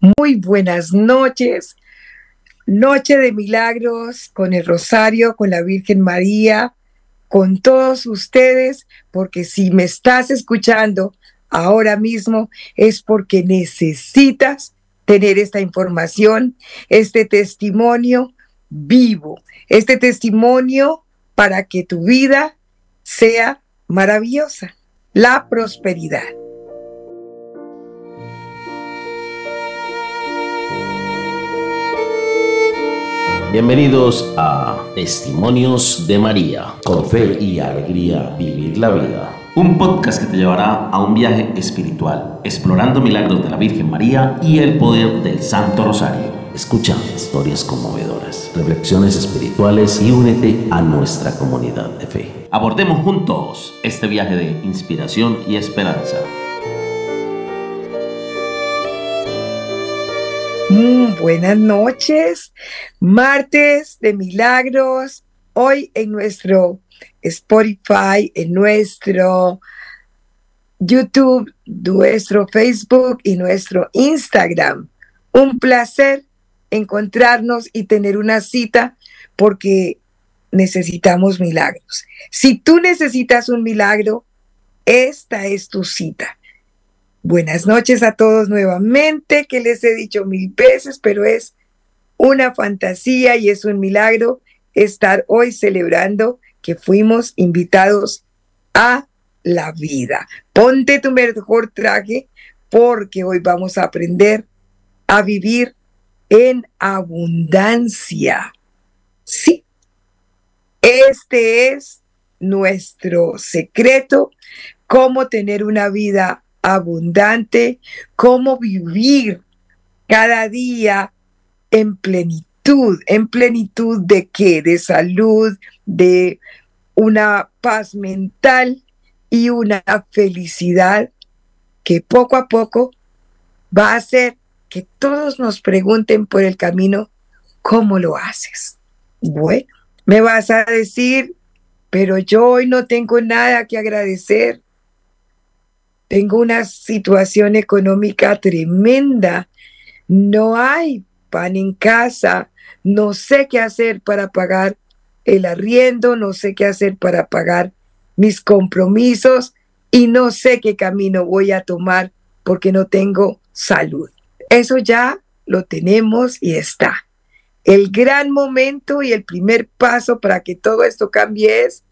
Muy buenas noches. Noche de milagros con el Rosario, con la Virgen María, con todos ustedes, porque si me estás escuchando ahora mismo es porque necesitas tener esta información, este testimonio vivo, este testimonio para que tu vida sea maravillosa, la prosperidad. Bienvenidos a Testimonios de María. Con fe y alegría vivir la vida. Un podcast que te llevará a un viaje espiritual, explorando milagros de la Virgen María y el poder del Santo Rosario. Escucha historias conmovedoras, reflexiones espirituales y únete a nuestra comunidad de fe. Abordemos juntos este viaje de inspiración y esperanza. Mm, buenas noches, martes de milagros. Hoy en nuestro Spotify, en nuestro YouTube, nuestro Facebook y nuestro Instagram. Un placer encontrarnos y tener una cita porque necesitamos milagros. Si tú necesitas un milagro, esta es tu cita. Buenas noches a todos nuevamente, que les he dicho mil veces, pero es una fantasía y es un milagro estar hoy celebrando que fuimos invitados a la vida. Ponte tu mejor traje porque hoy vamos a aprender a vivir en abundancia. Sí, este es nuestro secreto, cómo tener una vida abundante, cómo vivir cada día en plenitud, en plenitud de qué, de salud, de una paz mental y una felicidad que poco a poco va a hacer que todos nos pregunten por el camino, ¿cómo lo haces? Bueno, me vas a decir, pero yo hoy no tengo nada que agradecer tengo una situación económica tremenda, no hay pan en casa, no sé qué hacer para pagar el arriendo, no sé qué hacer para pagar mis compromisos y no sé qué camino voy a tomar porque no tengo salud. Eso ya lo tenemos y está. El gran momento y el primer paso para que todo esto cambie es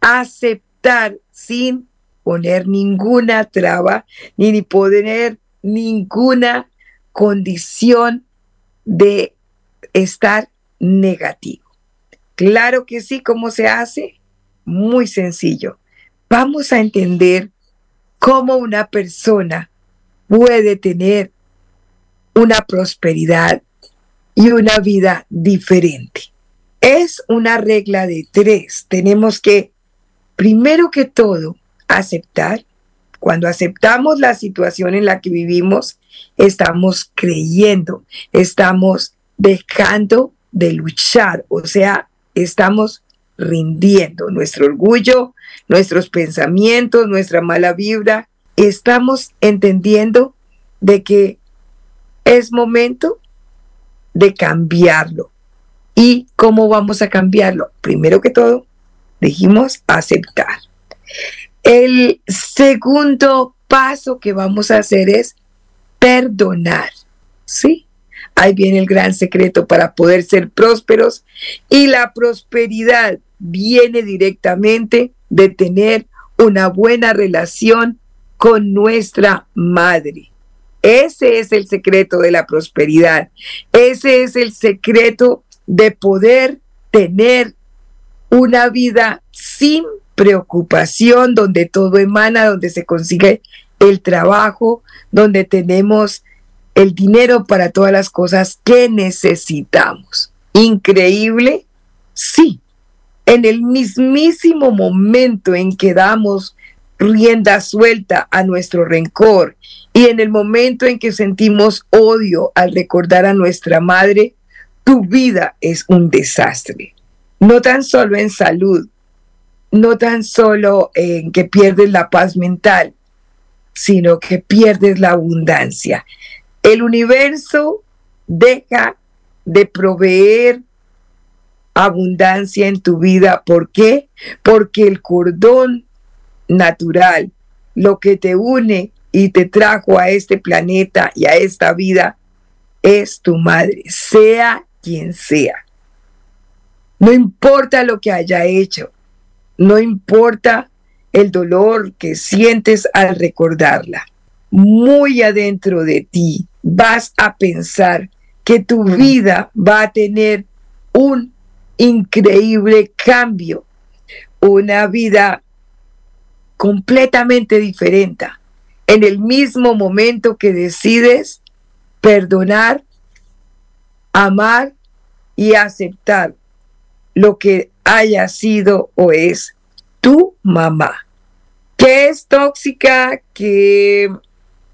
aceptar sin poner ninguna traba ni, ni poner ninguna condición de estar negativo. Claro que sí, ¿cómo se hace? Muy sencillo. Vamos a entender cómo una persona puede tener una prosperidad y una vida diferente. Es una regla de tres. Tenemos que, primero que todo, aceptar. Cuando aceptamos la situación en la que vivimos, estamos creyendo, estamos dejando de luchar, o sea, estamos rindiendo nuestro orgullo, nuestros pensamientos, nuestra mala vibra, estamos entendiendo de que es momento de cambiarlo. ¿Y cómo vamos a cambiarlo? Primero que todo, dijimos aceptar. El segundo paso que vamos a hacer es perdonar. ¿Sí? Ahí viene el gran secreto para poder ser prósperos y la prosperidad viene directamente de tener una buena relación con nuestra madre. Ese es el secreto de la prosperidad. Ese es el secreto de poder tener una vida sin preocupación, donde todo emana, donde se consigue el trabajo, donde tenemos el dinero para todas las cosas que necesitamos. Increíble, sí. En el mismísimo momento en que damos rienda suelta a nuestro rencor y en el momento en que sentimos odio al recordar a nuestra madre, tu vida es un desastre. No tan solo en salud, no tan solo en que pierdes la paz mental, sino que pierdes la abundancia. el universo deja de proveer abundancia en tu vida. ¿Por qué? Porque el cordón natural, lo que te une y te trajo a este planeta y a esta vida, es tu madre, sea quien sea. No importa lo que haya hecho, no importa el dolor que sientes al recordarla. Muy adentro de ti vas a pensar que tu vida va a tener un increíble cambio, una vida completamente diferente. En el mismo momento que decides perdonar, amar y aceptar lo que haya sido o es tu mamá, que es tóxica, que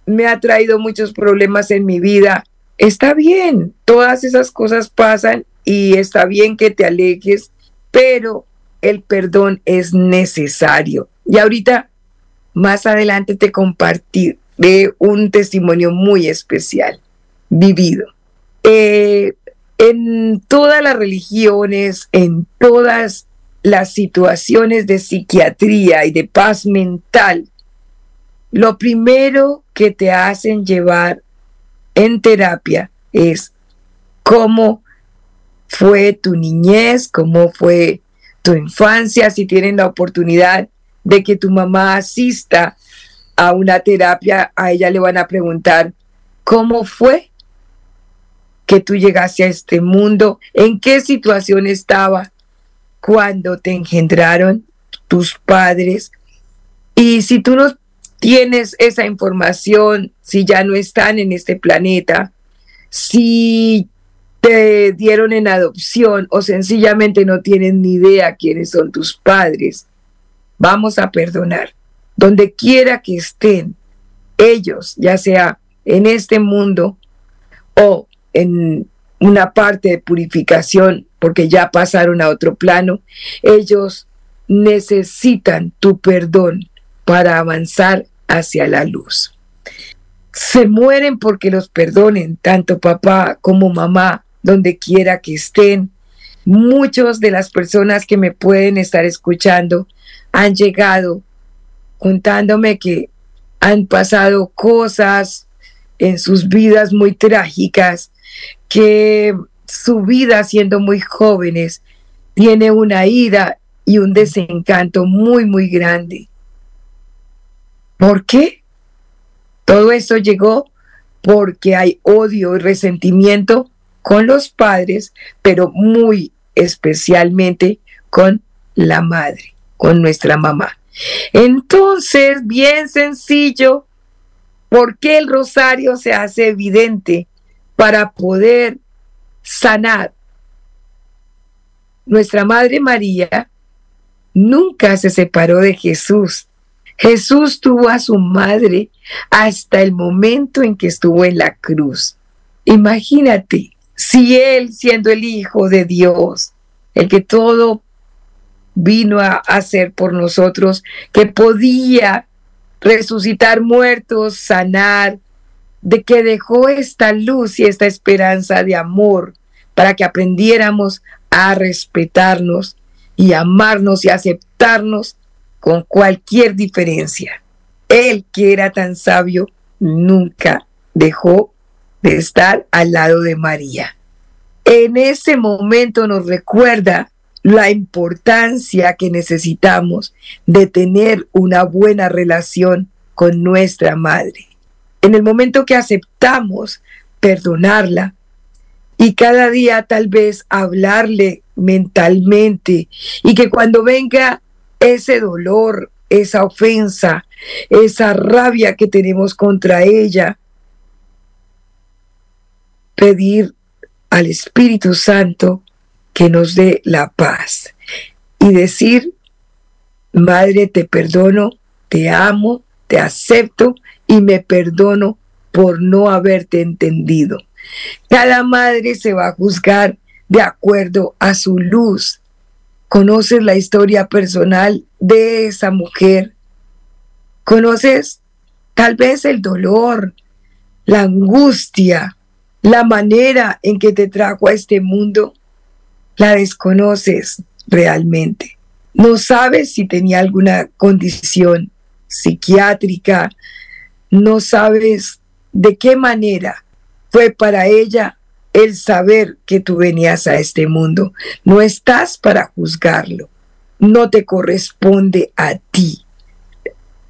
me ha traído muchos problemas en mi vida. Está bien, todas esas cosas pasan y está bien que te alejes, pero el perdón es necesario. Y ahorita, más adelante te compartiré un testimonio muy especial, vivido. Eh, en todas las religiones, en todas las situaciones de psiquiatría y de paz mental, lo primero que te hacen llevar en terapia es cómo fue tu niñez, cómo fue tu infancia, si tienen la oportunidad de que tu mamá asista a una terapia, a ella le van a preguntar, ¿cómo fue que tú llegaste a este mundo? ¿En qué situación estaba cuando te engendraron tus padres? Y si tú no tienes esa información, si ya no están en este planeta, si te dieron en adopción o sencillamente no tienen ni idea quiénes son tus padres, vamos a perdonar. Donde quiera que estén ellos, ya sea en este mundo o en una parte de purificación, porque ya pasaron a otro plano, ellos necesitan tu perdón para avanzar hacia la luz. Se mueren porque los perdonen, tanto papá como mamá, donde quiera que estén. Muchos de las personas que me pueden estar escuchando han llegado contándome que han pasado cosas en sus vidas muy trágicas, que su vida siendo muy jóvenes tiene una ira y un desencanto muy, muy grande. ¿Por qué? Todo eso llegó porque hay odio y resentimiento con los padres, pero muy especialmente con la madre, con nuestra mamá. Entonces, bien sencillo, ¿por qué el rosario se hace evidente para poder sanar? Nuestra Madre María nunca se separó de Jesús. Jesús tuvo a su madre hasta el momento en que estuvo en la cruz. Imagínate, si Él, siendo el Hijo de Dios, el que todo vino a hacer por nosotros, que podía resucitar muertos, sanar, de que dejó esta luz y esta esperanza de amor para que aprendiéramos a respetarnos y amarnos y aceptarnos con cualquier diferencia. Él que era tan sabio nunca dejó de estar al lado de María. En ese momento nos recuerda la importancia que necesitamos de tener una buena relación con nuestra madre. En el momento que aceptamos perdonarla y cada día tal vez hablarle mentalmente y que cuando venga ese dolor, esa ofensa, esa rabia que tenemos contra ella, pedir al Espíritu Santo que nos dé la paz y decir, Madre, te perdono, te amo, te acepto y me perdono por no haberte entendido. Cada madre se va a juzgar de acuerdo a su luz, conoces la historia personal de esa mujer, conoces tal vez el dolor, la angustia, la manera en que te trajo a este mundo, la desconoces realmente. No sabes si tenía alguna condición psiquiátrica, no sabes de qué manera fue para ella el saber que tú venías a este mundo. No estás para juzgarlo, no te corresponde a ti.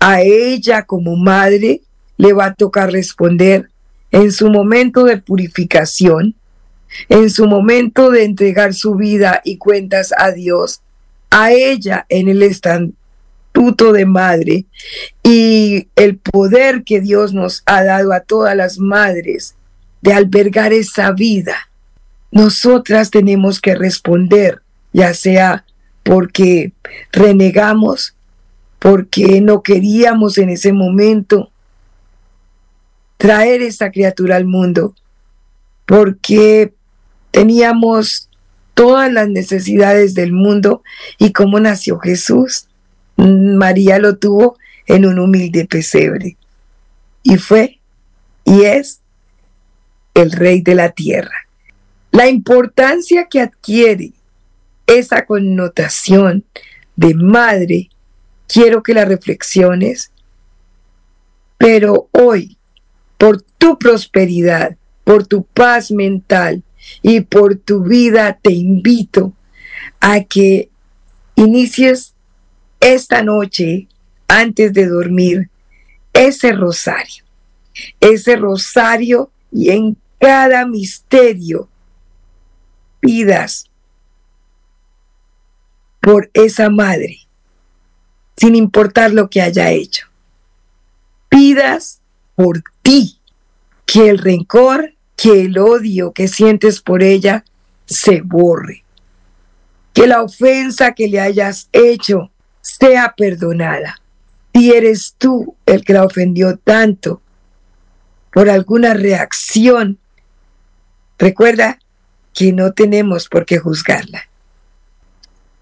A ella como madre le va a tocar responder en su momento de purificación, en su momento de entregar su vida y cuentas a Dios, a ella en el de madre y el poder que Dios nos ha dado a todas las madres de albergar esa vida. Nosotras tenemos que responder, ya sea porque renegamos, porque no queríamos en ese momento traer esa criatura al mundo, porque teníamos todas las necesidades del mundo y cómo nació Jesús. María lo tuvo en un humilde pesebre y fue y es el rey de la tierra. La importancia que adquiere esa connotación de madre, quiero que la reflexiones, pero hoy, por tu prosperidad, por tu paz mental y por tu vida, te invito a que inicies esta noche, antes de dormir, ese rosario. Ese rosario y en cada misterio pidas por esa madre, sin importar lo que haya hecho. Pidas por ti que el rencor, que el odio que sientes por ella se borre. Que la ofensa que le hayas hecho sea perdonada. Si eres tú el que la ofendió tanto por alguna reacción Recuerda que no tenemos por qué juzgarla.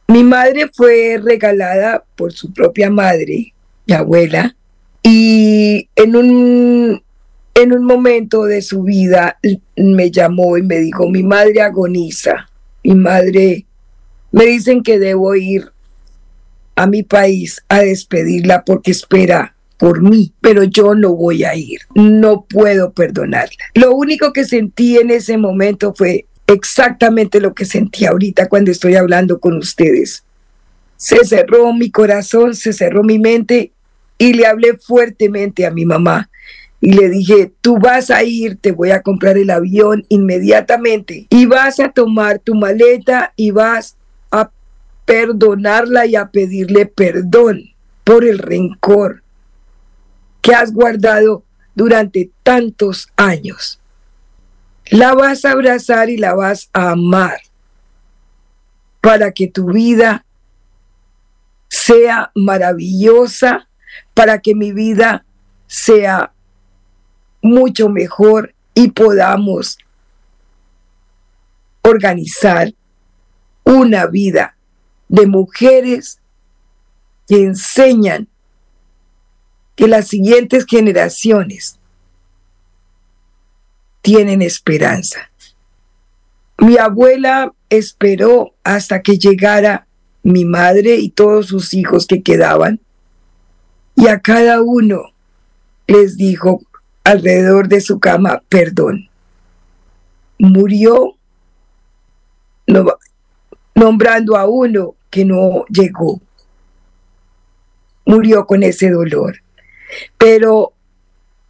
Mi madre fue regalada por su propia madre, mi abuela, y en un, en un momento de su vida me llamó y me dijo, mi madre agoniza, mi madre, me dicen que debo ir a mi país a despedirla porque espera por mí, pero yo no voy a ir, no puedo perdonarla. Lo único que sentí en ese momento fue exactamente lo que sentí ahorita cuando estoy hablando con ustedes. Se cerró mi corazón, se cerró mi mente y le hablé fuertemente a mi mamá y le dije, tú vas a ir, te voy a comprar el avión inmediatamente y vas a tomar tu maleta y vas perdonarla y a pedirle perdón por el rencor, que has guardado durante tantos años. La vas a abrazar y la vas a amar para que tu vida sea maravillosa, para que mi vida sea mucho mejor y podamos organizar una vida de mujeres que enseñan que las siguientes generaciones tienen esperanza. Mi abuela esperó hasta que llegara mi madre y todos sus hijos que quedaban, y a cada uno les dijo alrededor de su cama, perdón. Murió nombrando a uno que no llegó. Murió con ese dolor. Pero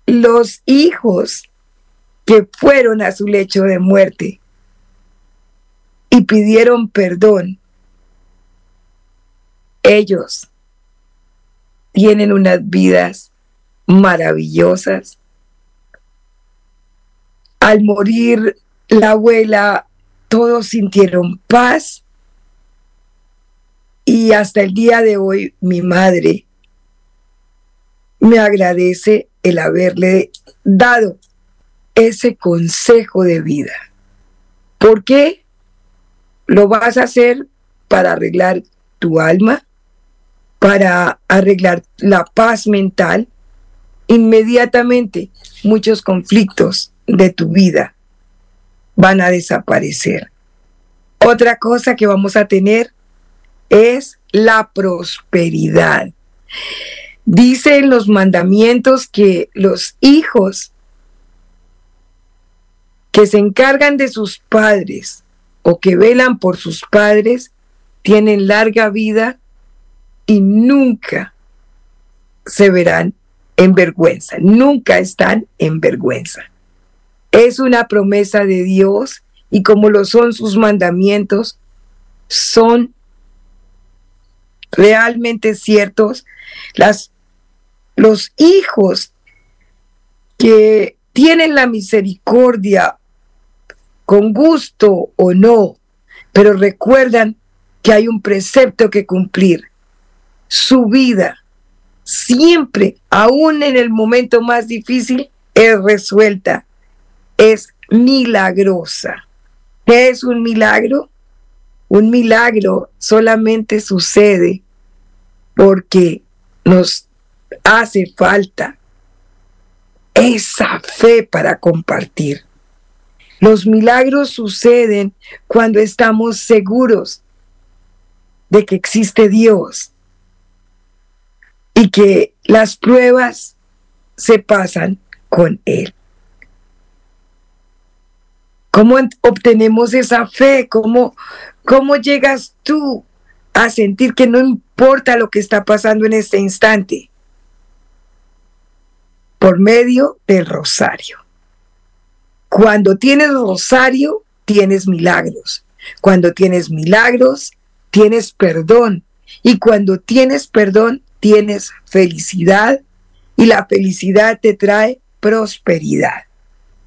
los hijos que fueron a su lecho de muerte y pidieron perdón, ellos tienen unas vidas maravillosas. Al morir la abuela, todos sintieron paz y hasta el día de hoy mi madre me agradece el haberle dado ese consejo de vida. ¿Por qué? Lo vas a hacer para arreglar tu alma, para arreglar la paz mental, inmediatamente muchos conflictos de tu vida van a desaparecer. Otra cosa que vamos a tener es la prosperidad. Dice en los mandamientos que los hijos que se encargan de sus padres o que velan por sus padres tienen larga vida y nunca se verán en vergüenza, nunca están en vergüenza. Es una promesa de Dios y como lo son sus mandamientos, son realmente ciertos. Las, los hijos que tienen la misericordia con gusto o no, pero recuerdan que hay un precepto que cumplir. Su vida siempre, aún en el momento más difícil, es resuelta, es milagrosa. ¿Qué es un milagro? Un milagro solamente sucede porque nos hace falta esa fe para compartir. Los milagros suceden cuando estamos seguros de que existe Dios y que las pruebas se pasan con Él. ¿Cómo obtenemos esa fe? ¿Cómo, ¿Cómo llegas tú a sentir que no importa lo que está pasando en este instante? Por medio del rosario. Cuando tienes rosario, tienes milagros. Cuando tienes milagros, tienes perdón. Y cuando tienes perdón, tienes felicidad. Y la felicidad te trae prosperidad.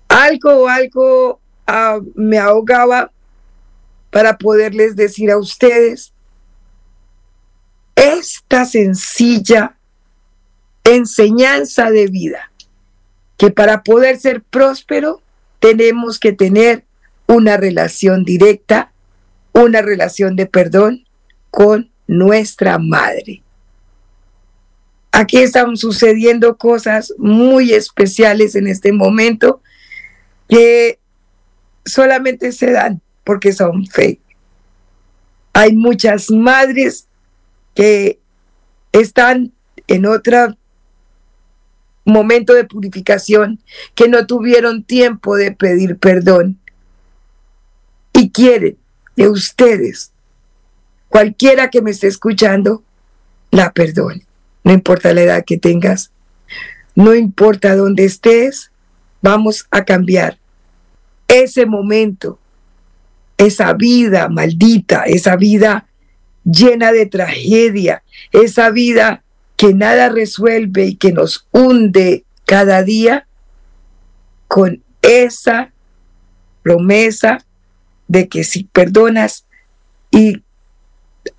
Algo, algo uh, me ahogaba para poderles decir a ustedes esta sencilla enseñanza de vida, que para poder ser próspero tenemos que tener una relación directa, una relación de perdón con nuestra madre. Aquí están sucediendo cosas muy especiales en este momento que solamente se dan porque son fe. Hay muchas madres que están en otra momento de purificación, que no tuvieron tiempo de pedir perdón y quieren de ustedes, cualquiera que me esté escuchando, la perdone. No importa la edad que tengas, no importa dónde estés, vamos a cambiar ese momento, esa vida maldita, esa vida llena de tragedia, esa vida que nada resuelve y que nos hunde cada día con esa promesa de que si perdonas y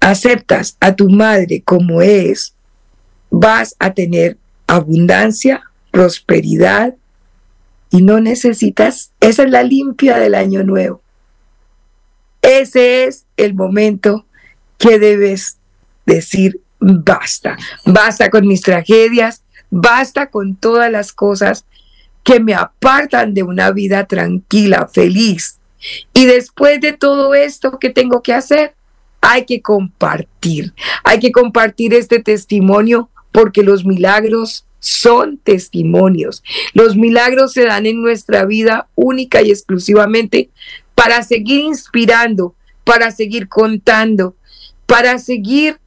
aceptas a tu madre como es, vas a tener abundancia, prosperidad y no necesitas, esa es la limpia del año nuevo. Ese es el momento que debes decir basta, basta con mis tragedias, basta con todas las cosas que me apartan de una vida tranquila, feliz. Y después de todo esto, ¿qué tengo que hacer? Hay que compartir, hay que compartir este testimonio porque los milagros son testimonios. Los milagros se dan en nuestra vida única y exclusivamente para seguir inspirando, para seguir contando, para seguir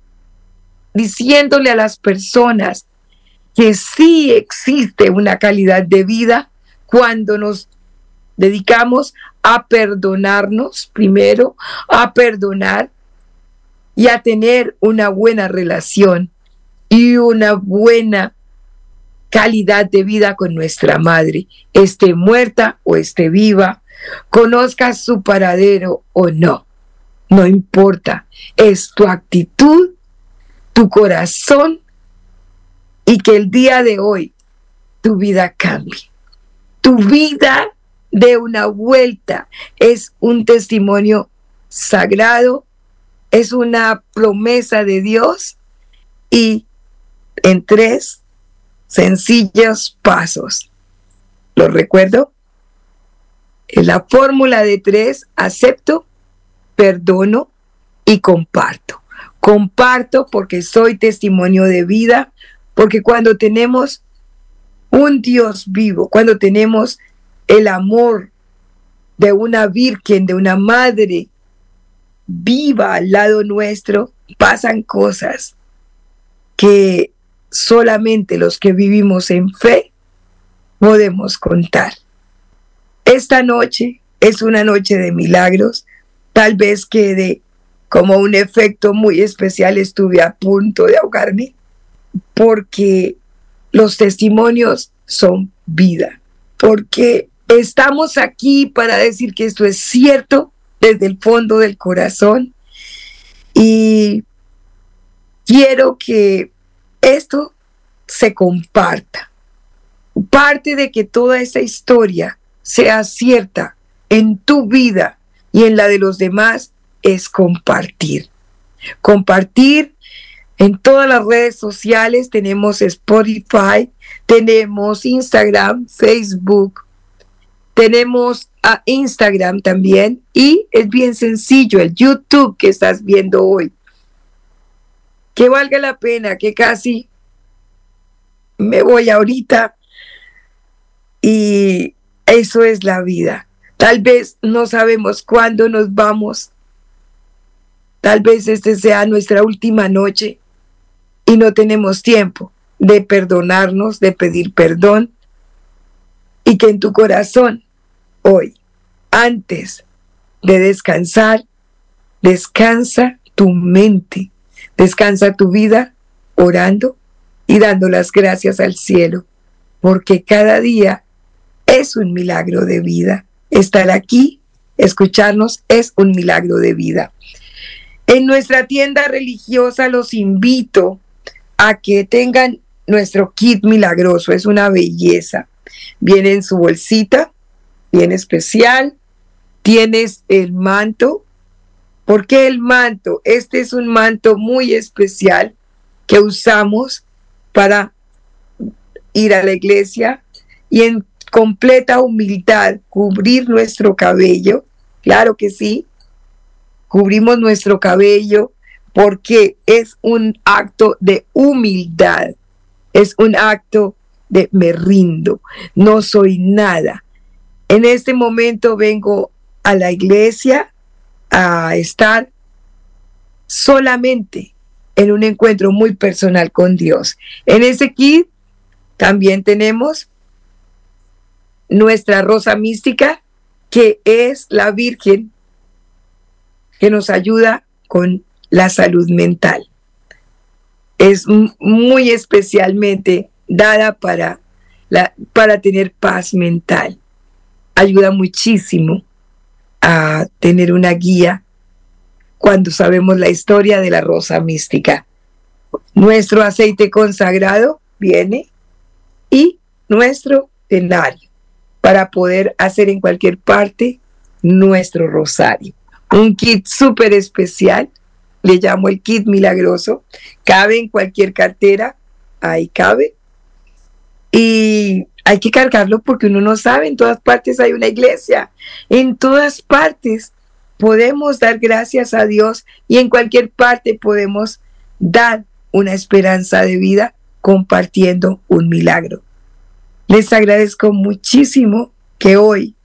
diciéndole a las personas que sí existe una calidad de vida cuando nos dedicamos a perdonarnos primero, a perdonar y a tener una buena relación y una buena calidad de vida con nuestra madre, esté muerta o esté viva, conozca su paradero o no. No importa, es tu actitud tu corazón y que el día de hoy tu vida cambie. Tu vida de una vuelta es un testimonio sagrado, es una promesa de Dios y en tres sencillos pasos. ¿Lo recuerdo? Es la fórmula de tres, acepto, perdono y comparto. Comparto porque soy testimonio de vida, porque cuando tenemos un Dios vivo, cuando tenemos el amor de una virgen, de una madre viva al lado nuestro, pasan cosas que solamente los que vivimos en fe podemos contar. Esta noche es una noche de milagros, tal vez que como un efecto muy especial estuve a punto de ahogarme, porque los testimonios son vida, porque estamos aquí para decir que esto es cierto desde el fondo del corazón y quiero que esto se comparta. Parte de que toda esta historia sea cierta en tu vida y en la de los demás es compartir. Compartir en todas las redes sociales, tenemos Spotify, tenemos Instagram, Facebook, tenemos a Instagram también y es bien sencillo, el YouTube que estás viendo hoy. Que valga la pena, que casi me voy ahorita y eso es la vida. Tal vez no sabemos cuándo nos vamos. Tal vez este sea nuestra última noche y no tenemos tiempo de perdonarnos, de pedir perdón y que en tu corazón hoy, antes de descansar, descansa tu mente, descansa tu vida orando y dando las gracias al cielo, porque cada día es un milagro de vida. Estar aquí, escucharnos, es un milagro de vida. En nuestra tienda religiosa los invito a que tengan nuestro kit milagroso, es una belleza. Viene en su bolsita, bien especial. Tienes el manto. ¿Por qué el manto? Este es un manto muy especial que usamos para ir a la iglesia y en completa humildad cubrir nuestro cabello. Claro que sí, cubrimos nuestro cabello porque es un acto de humildad, es un acto de me rindo, no soy nada, en este momento vengo a la iglesia a estar solamente en un encuentro muy personal con Dios. En ese kit también tenemos nuestra rosa mística, que es la Virgen que nos ayuda con la salud mental. Es muy especialmente dada para, para tener paz mental ayuda muchísimo a tener una guía cuando sabemos la historia de la rosa mística. Nuestro aceite consagrado viene y nuestro tenario para poder hacer en cualquier parte nuestro rosario. Un kit súper especial, le llamo el kit milagroso, cabe en cualquier cartera, ahí cabe. Y hay que cargarlo porque uno no sabe, en todas partes hay una iglesia, en todas partes podemos dar gracias a Dios y en cualquier parte podemos dar una esperanza de vida compartiendo un milagro. Les agradezco muchísimo que hoy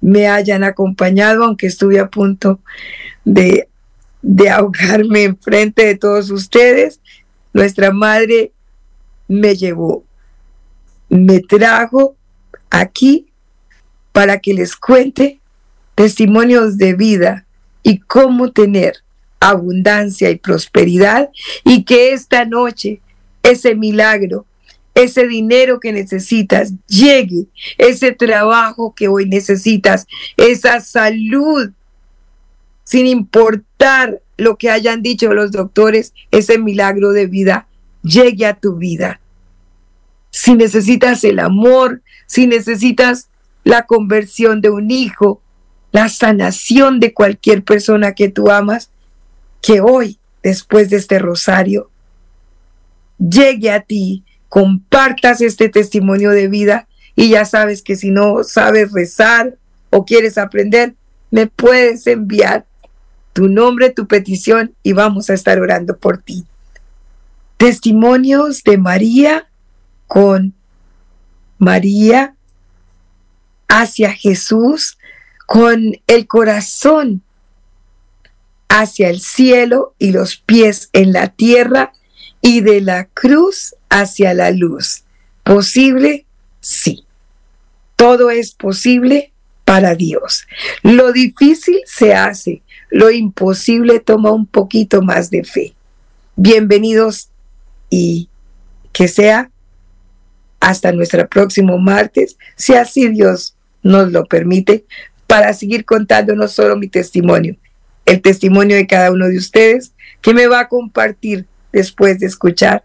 me hayan acompañado, aunque estuve a punto de, de ahogarme enfrente de todos ustedes. Nuestra madre me llevó me trajo aquí para que les cuente testimonios de vida y cómo tener abundancia y prosperidad y que esta noche ese milagro, ese dinero que necesitas llegue, ese trabajo que hoy necesitas, esa salud, sin importar lo que hayan dicho los doctores, ese milagro de vida llegue a tu vida. Si necesitas el amor, si necesitas la conversión de un hijo, la sanación de cualquier persona que tú amas, que hoy, después de este rosario, llegue a ti compartas este testimonio de vida y ya sabes que si no sabes rezar o quieres aprender, me puedes enviar tu nombre, tu petición y vamos a estar orando por ti. Testimonios de María con María hacia Jesús, con el corazón hacia el cielo y los pies en la tierra y de la cruz hacia la luz. ¿Posible? Sí. Todo es posible para Dios. Lo difícil se hace, lo imposible toma un poquito más de fe. Bienvenidos y que sea hasta nuestro próximo martes, si así Dios nos lo permite, para seguir contando no solo mi testimonio, el testimonio de cada uno de ustedes que me va a compartir después de escuchar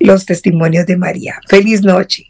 los testimonios de María. Feliz noche.